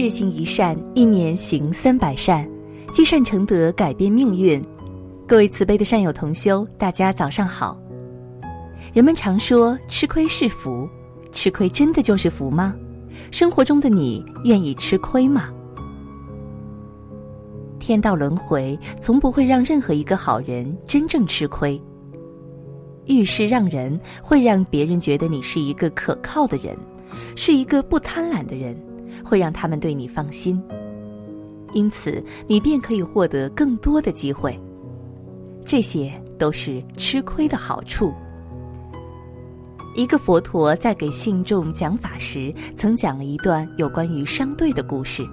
日行一善，一年行三百善，积善成德，改变命运。各位慈悲的善友同修，大家早上好。人们常说吃亏是福，吃亏真的就是福吗？生活中的你愿意吃亏吗？天道轮回，从不会让任何一个好人真正吃亏。遇事让人，会让别人觉得你是一个可靠的人，是一个不贪婪的人，会让他们对你放心。因此，你便可以获得更多的机会。这些都是吃亏的好处。一个佛陀在给信众讲法时，曾讲了一段有关于商队的故事。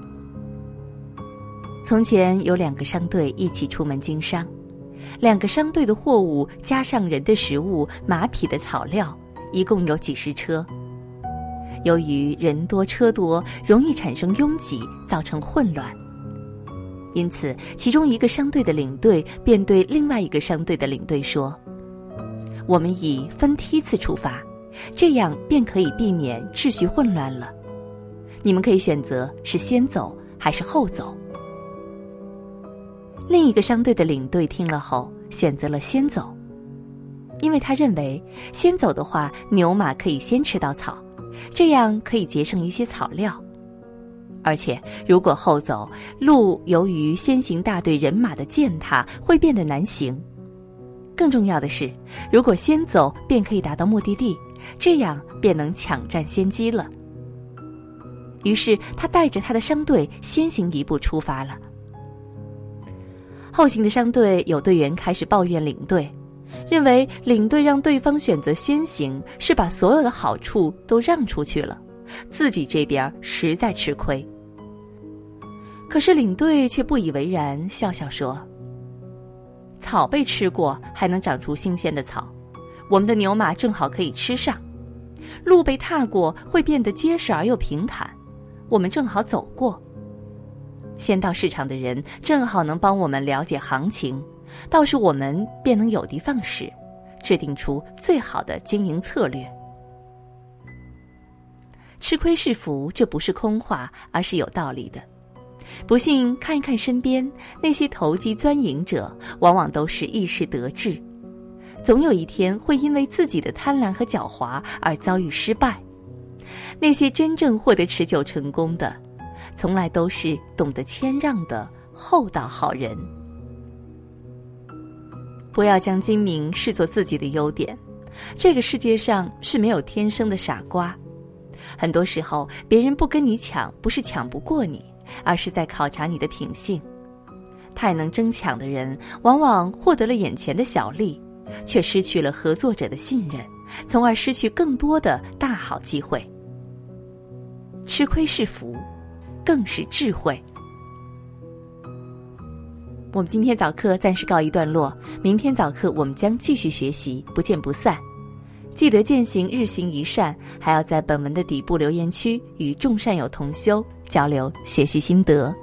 从前有两个商队一起出门经商，两个商队的货物加上人的食物、马匹的草料，一共有几十车。由于人多车多，容易产生拥挤，造成混乱。因此，其中一个商队的领队便对另外一个商队的领队说：“我们以分梯次出发，这样便可以避免秩序混乱了。你们可以选择是先走还是后走。”另一个商队的领队听了后选择了先走，因为他认为先走的话，牛马可以先吃到草，这样可以节省一些草料。而且，如果后走，路由于先行大队人马的践踏，会变得难行。更重要的是，如果先走，便可以达到目的地，这样便能抢占先机了。于是，他带着他的商队先行一步出发了。后行的商队有队员开始抱怨领队，认为领队让对方选择先行，是把所有的好处都让出去了，自己这边实在吃亏。可是领队却不以为然，笑笑说：“草被吃过，还能长出新鲜的草；我们的牛马正好可以吃上。路被踏过，会变得结实而又平坦，我们正好走过。先到市场的人正好能帮我们了解行情，倒是我们便能有的放矢，制定出最好的经营策略。吃亏是福，这不是空话，而是有道理的。”不信，看一看身边那些投机钻营者，往往都是一时得志，总有一天会因为自己的贪婪和狡猾而遭遇失败。那些真正获得持久成功的，从来都是懂得谦让的厚道好人。不要将精明视作自己的优点，这个世界上是没有天生的傻瓜。很多时候，别人不跟你抢，不是抢不过你。而是在考察你的品性。太能争抢的人，往往获得了眼前的小利，却失去了合作者的信任，从而失去更多的大好机会。吃亏是福，更是智慧。我们今天早课暂时告一段落，明天早课我们将继续学习，不见不散。记得践行日行一善，还要在本文的底部留言区与众善友同修交流学习心得。